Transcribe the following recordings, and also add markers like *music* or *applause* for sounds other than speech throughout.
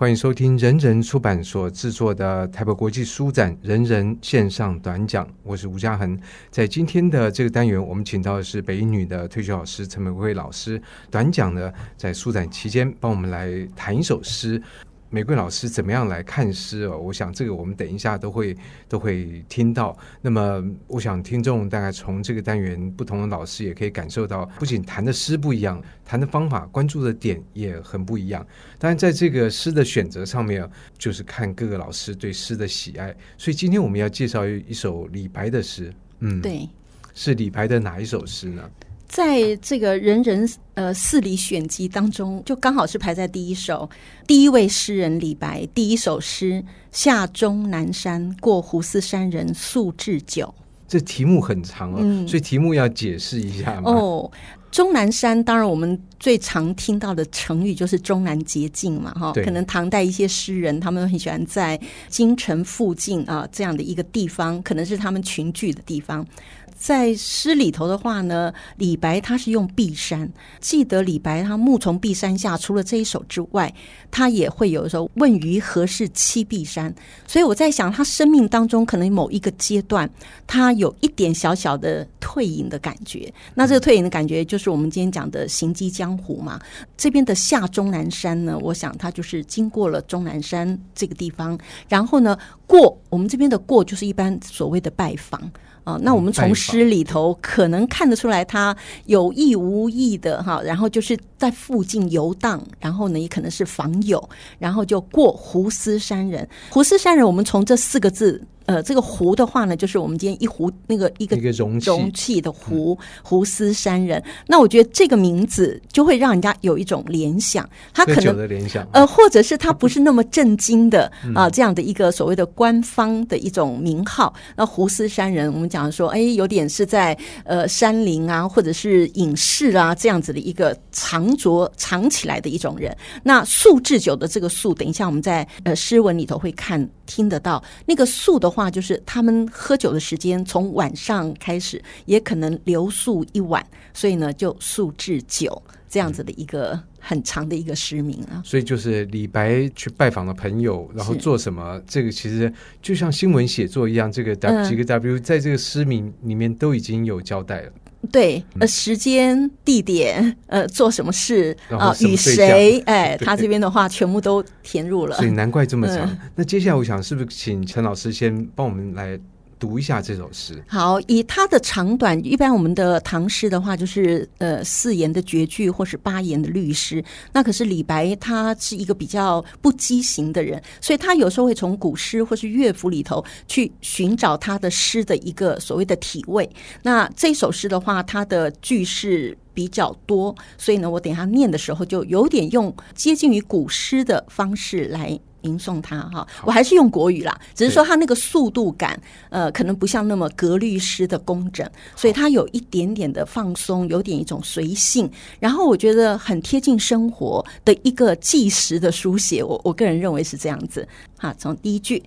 欢迎收听人人出版所制作的台北国际书展人人线上短讲，我是吴嘉恒。在今天的这个单元，我们请到的是北一女的退休老师陈美惠老师，短讲呢，在书展期间帮我们来谈一首诗。美桂老师怎么样来看诗哦？我想这个我们等一下都会都会听到。那么，我想听众大概从这个单元不同的老师也可以感受到，不仅谈的诗不一样，谈的方法、关注的点也很不一样。当然，在这个诗的选择上面，就是看各个老师对诗的喜爱。所以今天我们要介绍一首李白的诗。嗯，对，是李白的哪一首诗呢？在这个人人呃四礼选集当中，就刚好是排在第一首。第一位诗人李白第一首诗：下终南山，过斛斯山人宿置酒。这题目很长哦，嗯、所以题目要解释一下嘛。哦，终南山，当然我们最常听到的成语就是终南捷径嘛，哈对。可能唐代一些诗人，他们很喜欢在京城附近啊这样的一个地方，可能是他们群聚的地方。在诗里头的话呢，李白他是用碧山。记得李白他暮从碧山下，除了这一首之外，他也会有时候问于何事栖碧山。所以我在想，他生命当中可能某一个阶段，他有一点小小的退隐的感觉。那这个退隐的感觉，就是我们今天讲的行迹江湖嘛。这边的下终南山呢，我想他就是经过了终南山这个地方，然后呢，过我们这边的过，就是一般所谓的拜访。啊，那我们从诗里头可能看得出来，他有意无意的哈，然后就是在附近游荡，然后呢也可能是访友，然后就过胡思山人。胡思山人，我们从这四个字。呃，这个斛的话呢，就是我们今天一壶那个一个容器的壶，胡思山人。那我觉得这个名字就会让人家有一种联想，他可能呃，或者是他不是那么震惊的 *laughs* 啊、呃，这样的一个所谓的官方的一种名号。那胡思山人，我们讲说，哎，有点是在呃山林啊，或者是隐士啊这样子的一个藏着藏起来的一种人。那宿置酒的这个素，等一下我们在呃诗文里头会看听得到那个宿的话。就是他们喝酒的时间从晚上开始，也可能留宿一晚，所以呢就宿至酒这样子的一个很长的一个诗名啊。所以就是李白去拜访了朋友，然后做什么？这个其实就像新闻写作一样，这个 W 几个 W 在这个诗名里面都已经有交代了。对，呃，时间、地点，呃，做什么事啊？与谁？哎，*laughs* 他这边的话全部都填入了，所以难怪这么长。嗯、那接下来，我想是不是请陈老师先帮我们来。读一下这首诗。好，以它的长短，一般我们的唐诗的话，就是呃四言的绝句或是八言的律诗。那可是李白他是一个比较不畸形的人，所以他有时候会从古诗或是乐府里头去寻找他的诗的一个所谓的体味。那这首诗的话，它的句式比较多，所以呢，我等一下念的时候就有点用接近于古诗的方式来。吟诵它哈，我还是用国语啦，只是说它那个速度感，呃，可能不像那么格律诗的工整，所以它有一点点的放松，有点一种随性，然后我觉得很贴近生活的一个纪实的书写，我我个人认为是这样子。哈，从第一句，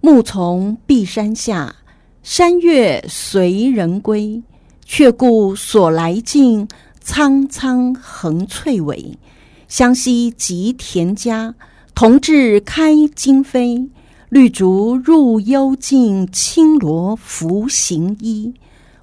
暮从碧山下，山月随人归，却顾所来径，苍苍横翠尾，相惜及田家。同治开荆扉，绿竹入幽径，青罗拂行衣。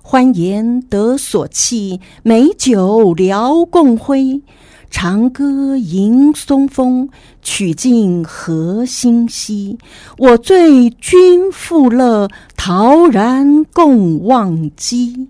欢颜得所憩，美酒聊共挥。长歌迎松风，曲尽何心兮。我醉君复乐，陶然共忘机。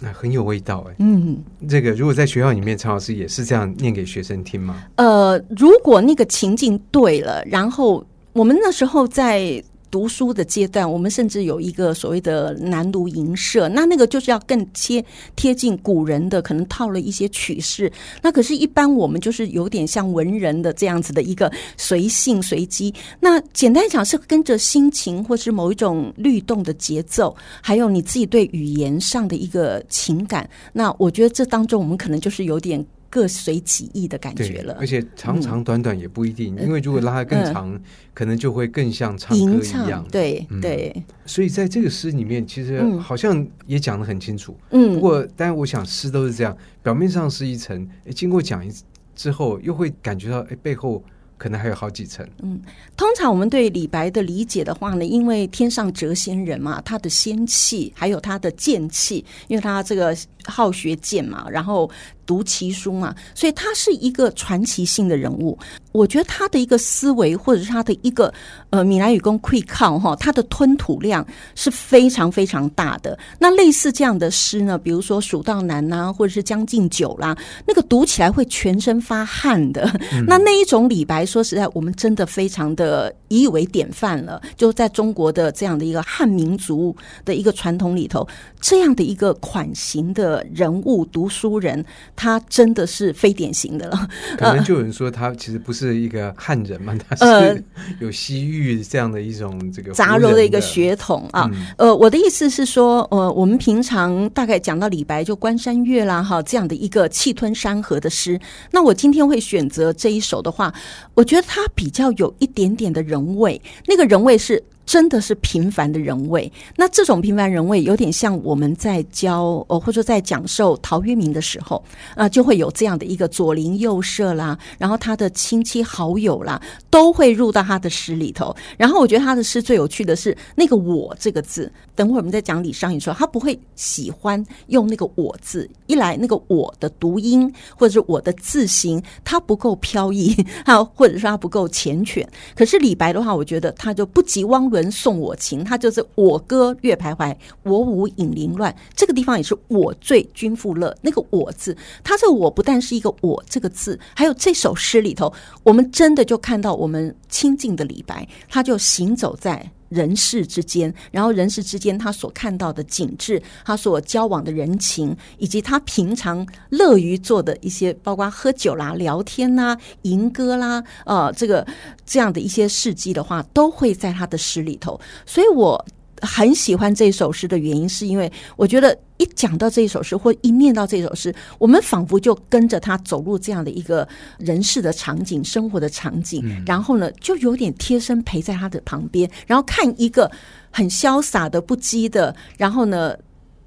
那很有味道哎，嗯，这个如果在学校里面，陈老师也是这样念给学生听吗？呃，如果那个情境对了，然后我们那时候在。读书的阶段，我们甚至有一个所谓的南炉吟社，那那个就是要更贴贴近古人的，可能套了一些曲式。那可是，一般我们就是有点像文人的这样子的一个随性随机。那简单讲是跟着心情，或是某一种律动的节奏，还有你自己对语言上的一个情感。那我觉得这当中，我们可能就是有点。各随己意的感觉了，而且长长短短也不一定，嗯、因为如果拉得更长，嗯、可能就会更像唱歌一样。对对、嗯，所以在这个诗里面，其实好像也讲得很清楚。嗯，不过当然，我想诗都是这样，表面上是一层，哎，经过讲一之后，又会感觉到，哎，背后可能还有好几层。嗯，通常我们对李白的理解的话呢，因为天上谪仙人嘛，他的仙气还有他的剑气，因为他这个好学剑嘛，然后。读奇书嘛，所以他是一个传奇性的人物。我觉得他的一个思维，或者是他的一个呃，闽南语讲气口哈，他的吞吐量是非常非常大的。那类似这样的诗呢，比如说《蜀道难》呐，或者是《将进酒》啦，那个读起来会全身发汗的。嗯、那那一种李白，说实在，我们真的非常的以为典范了。就在中国的这样的一个汉民族的一个传统里头，这样的一个款型的人物，读书人。他真的是非典型的了，可能就有人说他其实不是一个汉人嘛，他是有西域这样的一种这个杂糅的一个血统啊。呃，我的意思是说，呃，我们平常大概讲到李白就《关山月》啦，哈，这样的一个气吞山河的诗。那我今天会选择这一首的话，我觉得它比较有一点点的人味，那个人味是。真的是平凡的人味，那这种平凡人味有点像我们在教呃，或者在讲授陶渊明的时候啊、就会有这样的一个左邻右舍啦，然后他的亲戚好友啦，都会入到他的诗里头。然后我觉得他的诗最有趣的是那个“我”这个字。等会儿我们再讲李商隐说，他不会喜欢用那个“我”字，一来那个“我”的读音或者是我的字形，它不够飘逸，哈，*laughs* 或者说它不够缱绻。可是李白的话，我觉得他就不及汪伦。人送我情，他就是我歌月徘徊，我舞影零乱。这个地方也是我醉君复乐。那个“我”字，他这个“我”不但是一个“我”这个字，还有这首诗里头，我们真的就看到我们亲近的李白，他就行走在人世之间，然后人世之间他所看到的景致，他所交往的人情，以及他平常乐于做的一些，包括喝酒啦、聊天啦、吟歌啦，呃，这个这样的一些事迹的话，都会在他的诗里头。所以我很喜欢这首诗的原因，是因为我觉得。一讲到这一首诗，或一念到这首诗，我们仿佛就跟着他走入这样的一个人世的场景、生活的场景，嗯、然后呢，就有点贴身陪在他的旁边，然后看一个很潇洒的、不羁的，然后呢，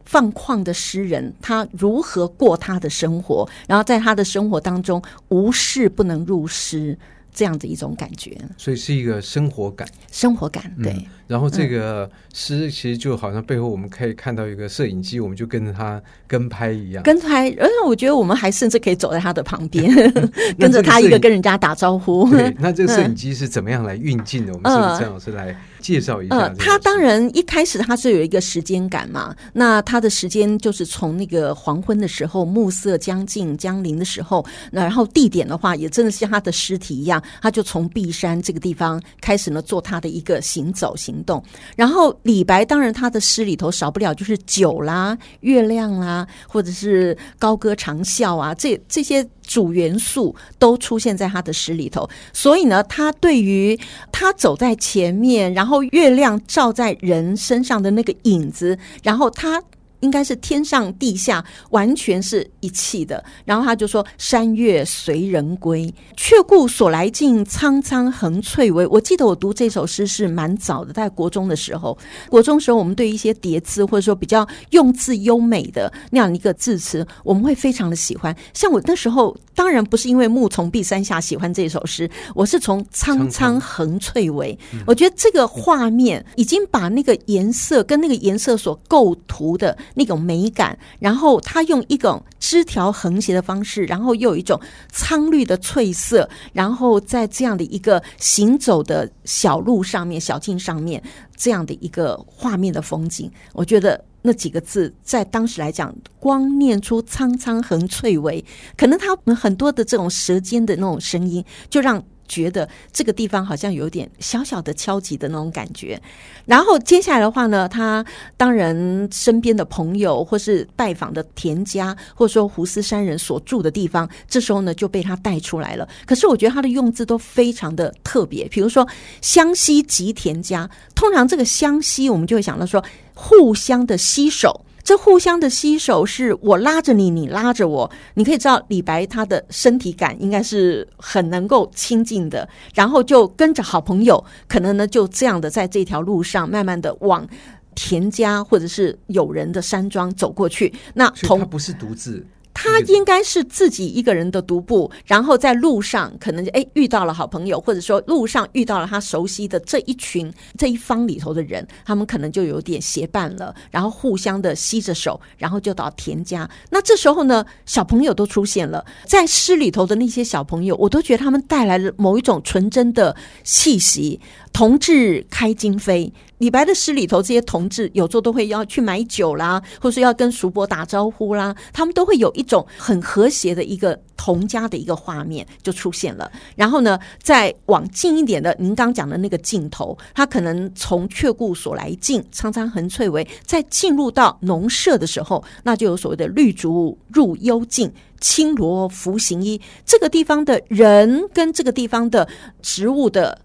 放旷的诗人，他如何过他的生活，然后在他的生活当中，无事不能入诗。这样的一种感觉，所以是一个生活感，生活感对。嗯、然后这个诗其实就好像背后我们可以看到一个摄影机，我们就跟着他跟拍一样，跟拍。而且我觉得我们还甚至可以走在他的旁边，*laughs* *laughs* 跟着他一个跟人家打招呼。对，那这个摄影机是怎么样来运镜的？嗯、我们是不是郑老师来？介绍一下，呃，他当然一开始他是有一个时间感嘛，那他的时间就是从那个黄昏的时候，暮色将近将临的时候，那然后地点的话也真的像他的尸体一样，他就从碧山这个地方开始呢做他的一个行走行动。然后李白当然他的诗里头少不了就是酒啦、月亮啦，或者是高歌长啸啊，这这些。主元素都出现在他的诗里头，所以呢，他对于他走在前面，然后月亮照在人身上的那个影子，然后他。应该是天上地下完全是一气的，然后他就说：“山月随人归，却顾所来径，苍苍横翠微。”我记得我读这首诗是蛮早的，在国中的时候。国中时候，我们对一些叠字或者说比较用字优美的那样一个字词，我们会非常的喜欢。像我那时候，当然不是因为暮从碧山下喜欢这首诗，我是从苍苍横翠微。我觉得这个画面已经把那个颜色跟那个颜色所构图的。那种美感，然后他用一种枝条横斜的方式，然后又有一种苍绿的翠色，然后在这样的一个行走的小路上面、小径上面，这样的一个画面的风景，我觉得那几个字在当时来讲，光念出“苍苍横翠微”，可能他们很多的这种舌尖的那种声音，就让。觉得这个地方好像有点小小的敲击的那种感觉，然后接下来的话呢，他当然身边的朋友或是拜访的田家，或者说胡思山人所住的地方，这时候呢就被他带出来了。可是我觉得他的用字都非常的特别，比如说“相携及田家”，通常这个“相携”我们就会想到说互相的携手。这互相的吸手，是我拉着你，你拉着我。你可以知道，李白他的身体感应该是很能够亲近的，然后就跟着好朋友，可能呢就这样的在这条路上，慢慢的往田家或者是友人的山庄走过去。那同他不是独自。他应该是自己一个人的独步，然后在路上可能哎遇到了好朋友，或者说路上遇到了他熟悉的这一群这一方里头的人，他们可能就有点结伴了，然后互相的吸着手，然后就到田家。那这时候呢，小朋友都出现了，在诗里头的那些小朋友，我都觉得他们带来了某一种纯真的气息。同志开金飞，李白的诗里头，这些同志有时候都会要去买酒啦，或是要跟叔伯打招呼啦，他们都会有一种很和谐的一个同家的一个画面就出现了。然后呢，再往近一点的，您刚讲的那个尽头，他可能从却顾所来径，苍苍横翠微，在进入到农舍的时候，那就有所谓的绿竹入幽径，青萝拂行衣。这个地方的人跟这个地方的植物的。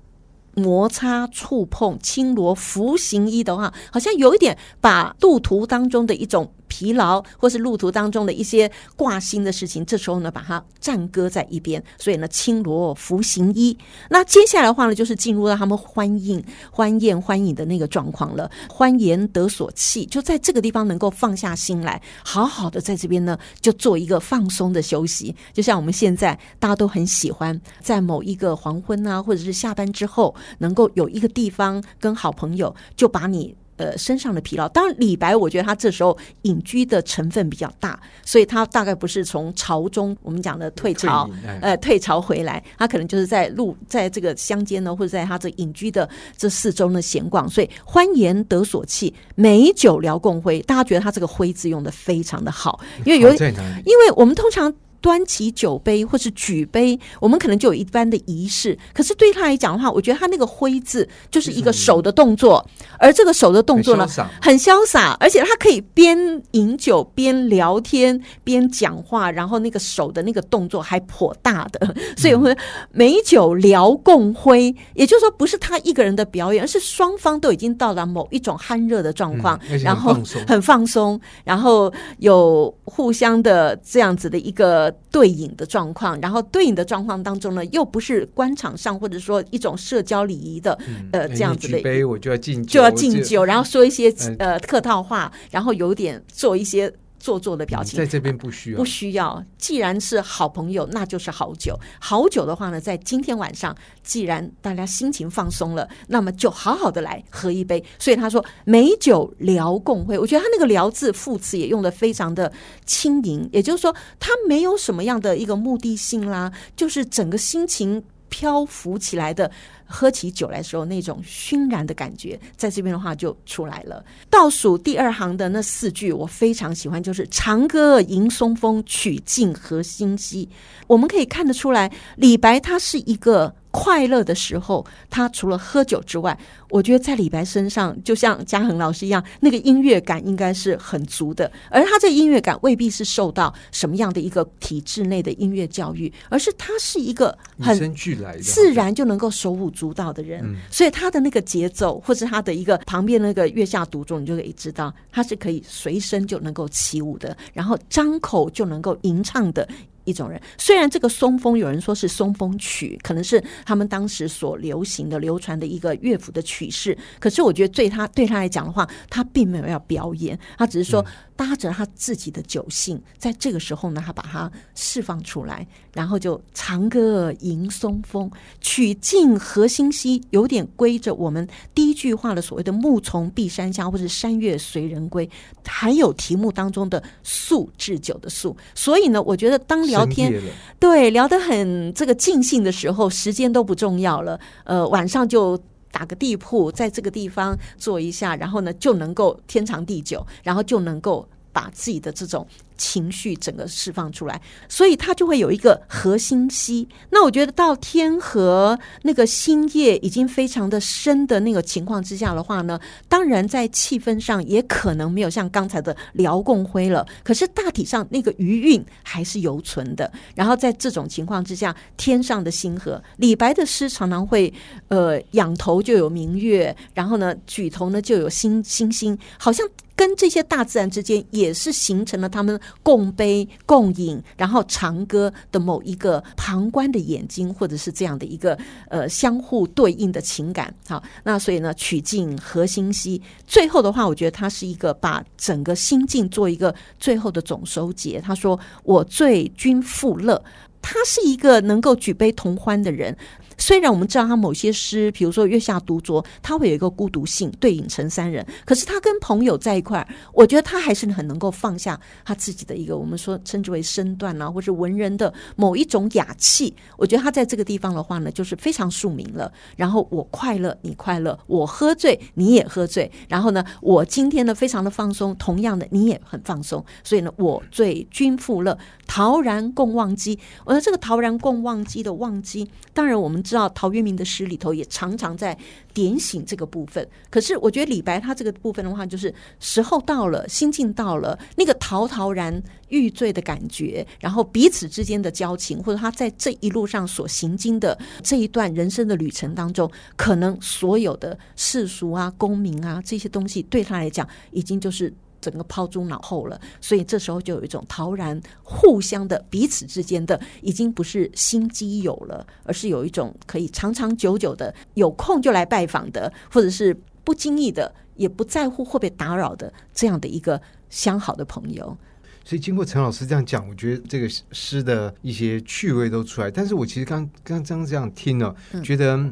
摩擦触碰，轻罗浮行衣的话，好像有一点把路途当中的一种。疲劳，或是路途当中的一些挂心的事情，这时候呢，把它暂搁在一边。所以呢，青罗拂行衣。那接下来的话呢，就是进入到他们欢迎、欢宴、欢饮的那个状况了。欢颜得所憩，就在这个地方能够放下心来，好好的在这边呢，就做一个放松的休息。就像我们现在大家都很喜欢，在某一个黄昏啊，或者是下班之后，能够有一个地方跟好朋友，就把你。呃，身上的疲劳。当然，李白我觉得他这时候隐居的成分比较大，所以他大概不是从朝中我们讲的退朝，呃，退朝回来，他可能就是在路，在这个乡间呢，或者在他这隐居的这四周呢闲逛。所以欢颜得所憩，美酒聊共挥。大家觉得他这个“挥”字用的非常的好，因为有，因为我们通常。端起酒杯或是举杯，我们可能就有一般的仪式。可是对他来讲的话，我觉得他那个挥字就是一个手的动作，而这个手的动作呢，很潇洒，而且他可以边饮酒边聊天边讲话，然后那个手的那个动作还颇大的。所以我们美酒聊共挥，也就是说不是他一个人的表演，而是双方都已经到了某一种酣热的状况，然后很放松，然后有互相的这样子的一个。对饮的状况，然后对饮的状况当中呢，又不是官场上或者说一种社交礼仪的、嗯、呃这样子的，杯我就要敬酒就要敬酒，然后说一些呃客套话，然后有点做一些。做作的表情，在这边不需要，不需要。既然是好朋友，那就是好酒。好酒的话呢，在今天晚上，既然大家心情放松了，那么就好好的来喝一杯。所以他说“美酒聊共会”，我觉得他那个“聊”字副词也用的非常的轻盈，也就是说，他没有什么样的一个目的性啦，就是整个心情漂浮起来的。喝起酒来的时候，那种熏然的感觉，在这边的话就出来了。倒数第二行的那四句，我非常喜欢，就是“长歌迎松风，曲尽和星稀”。我们可以看得出来，李白他是一个。快乐的时候，他除了喝酒之外，我觉得在李白身上，就像嘉恒老师一样，那个音乐感应该是很足的。而他这音乐感未必是受到什么样的一个体制内的音乐教育，而是他是一个很自然就能够手舞足蹈的人。所以他的那个节奏，或是他的一个旁边那个月下独奏，你就可以知道他是可以随身就能够起舞的，然后张口就能够吟唱的。一种人，虽然这个松风有人说是松风曲，可能是他们当时所流行的、流传的一个乐府的曲式，可是我觉得对他对他来讲的话，他并没有要表演，他只是说。搭着他自己的酒兴，在这个时候呢，他把它释放出来，然后就长歌迎松风，曲尽和星稀，有点归着我们第一句话的所谓的“暮从碧山下”或者“山月随人归”，还有题目当中的“宿”置酒的“宿”。所以呢，我觉得当聊天对聊得很这个尽兴的时候，时间都不重要了。呃，晚上就。打个地铺，在这个地方坐一下，然后呢，就能够天长地久，然后就能够把自己的这种。情绪整个释放出来，所以他就会有一个和星稀。那我觉得到天河那个星夜已经非常的深的那个情况之下的话呢，当然在气氛上也可能没有像刚才的聊共辉了，可是大体上那个余韵还是犹存的。然后在这种情况之下，天上的星河，李白的诗常常会呃仰头就有明月，然后呢举头呢就有星星星，好像跟这些大自然之间也是形成了他们。共悲共饮，然后长歌的某一个旁观的眼睛，或者是这样的一个呃相互对应的情感。好，那所以呢，曲尽何心兮。最后的话，我觉得他是一个把整个心境做一个最后的总收结。他说：“我醉君复乐。”他是一个能够举杯同欢的人。虽然我们知道他某些诗，比如说《月下独酌》，他会有一个孤独性，对影成三人。可是他跟朋友在一块儿，我觉得他还是很能够放下他自己的一个我们说称之为身段啊，或是文人的某一种雅气。我觉得他在这个地方的话呢，就是非常庶民了。然后我快乐，你快乐；我喝醉，你也喝醉。然后呢，我今天呢非常的放松，同样的你也很放松。所以呢，我醉君复乐，陶然共忘机。我说这个陶然共忘机的忘机，当然我们。*clears throat* 知道陶渊明的诗里头也常常在点醒这个部分，可是我觉得李白他这个部分的话，就是时候到了，心境到了，那个陶陶然欲醉的感觉，然后彼此之间的交情，或者他在这一路上所行经的这一段人生的旅程当中，可能所有的世俗啊、功名啊这些东西，对他来讲已经就是。整个抛诸脑后了，所以这时候就有一种陶然互相的彼此之间的，已经不是心机友了，而是有一种可以长长久久的，有空就来拜访的，或者是不经意的，也不在乎会被打扰的这样的一个相好的朋友。所以经过陈老师这样讲，我觉得这个诗的一些趣味都出来。但是我其实刚刚刚这样听了，嗯、觉得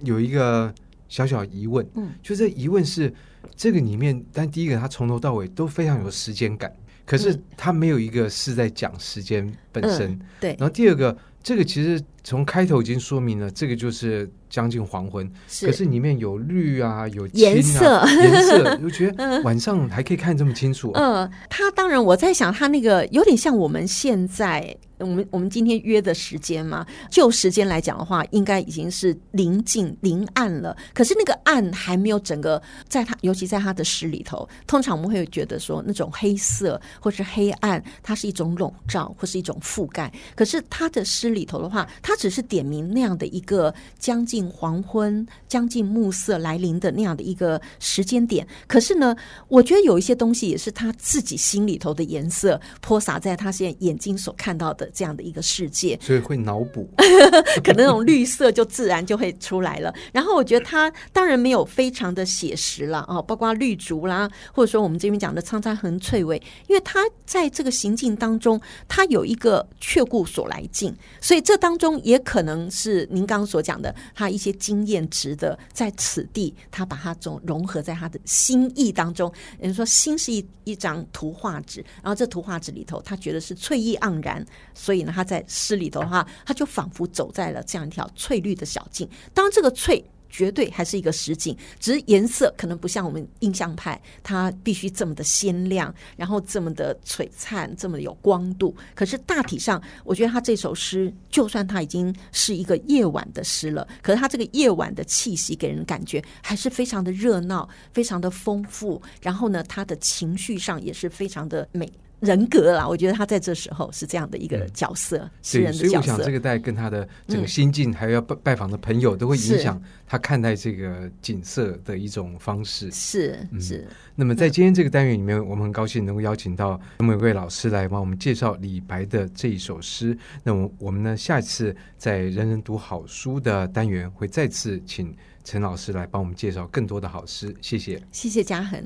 有一个小小疑问，嗯，就这疑问是。这个里面，但第一个，他从头到尾都非常有时间感，可是他没有一个是在讲时间本身。嗯、对。然后第二个，这个其实从开头已经说明了，这个就是将近黄昏，是。可是里面有绿啊，有啊，颜色，颜色，我觉得 *laughs* 晚上还可以看这么清楚、啊。嗯，他当然我在想，他那个有点像我们现在。我们我们今天约的时间嘛，就时间来讲的话，应该已经是临近临暗了。可是那个暗还没有整个在他，尤其在他的诗里头，通常我们会觉得说那种黑色或是黑暗，它是一种笼罩或是一种覆盖。可是他的诗里头的话，他只是点明那样的一个将近黄昏、将近暮色来临的那样的一个时间点。可是呢，我觉得有一些东西也是他自己心里头的颜色泼洒在他现在眼睛所看到的。这样的一个世界，*laughs* 所以会脑补，可能那种绿色就自然就会出来了。然后我觉得他当然没有非常的写实了啊，包括绿竹啦，或者说我们这边讲的苍苍横翠微，因为他在这个行进当中，他有一个却顾所来径，所以这当中也可能是您刚刚所讲的，他一些经验值得在此地，他把它总融合在他的心意当中。人说心是一一张图画纸，然后这图画纸里头，他觉得是翠意盎然。所以呢，他在诗里头哈，他就仿佛走在了这样一条翠绿的小径。当这个翠绝对还是一个实景，只是颜色可能不像我们印象派，它必须这么的鲜亮，然后这么的璀璨，这么有光度。可是大体上，我觉得他这首诗，就算他已经是一个夜晚的诗了，可是他这个夜晚的气息给人感觉还是非常的热闹，非常的丰富。然后呢，他的情绪上也是非常的美。人格啦，我觉得他在这时候是这样的一个角色，嗯、诗人的角色。所以我想，这个带跟他的整个心境，还有要拜拜访的朋友，都会影响他看待这个景色的一种方式。是是。那么在今天这个单元里面，我们很高兴能够邀请到陈美桂老师来帮我们介绍李白的这一首诗。那么我们呢，下一次在人人读好书的单元会再次请陈老师来帮我们介绍更多的好诗。谢谢，谢谢嘉恒。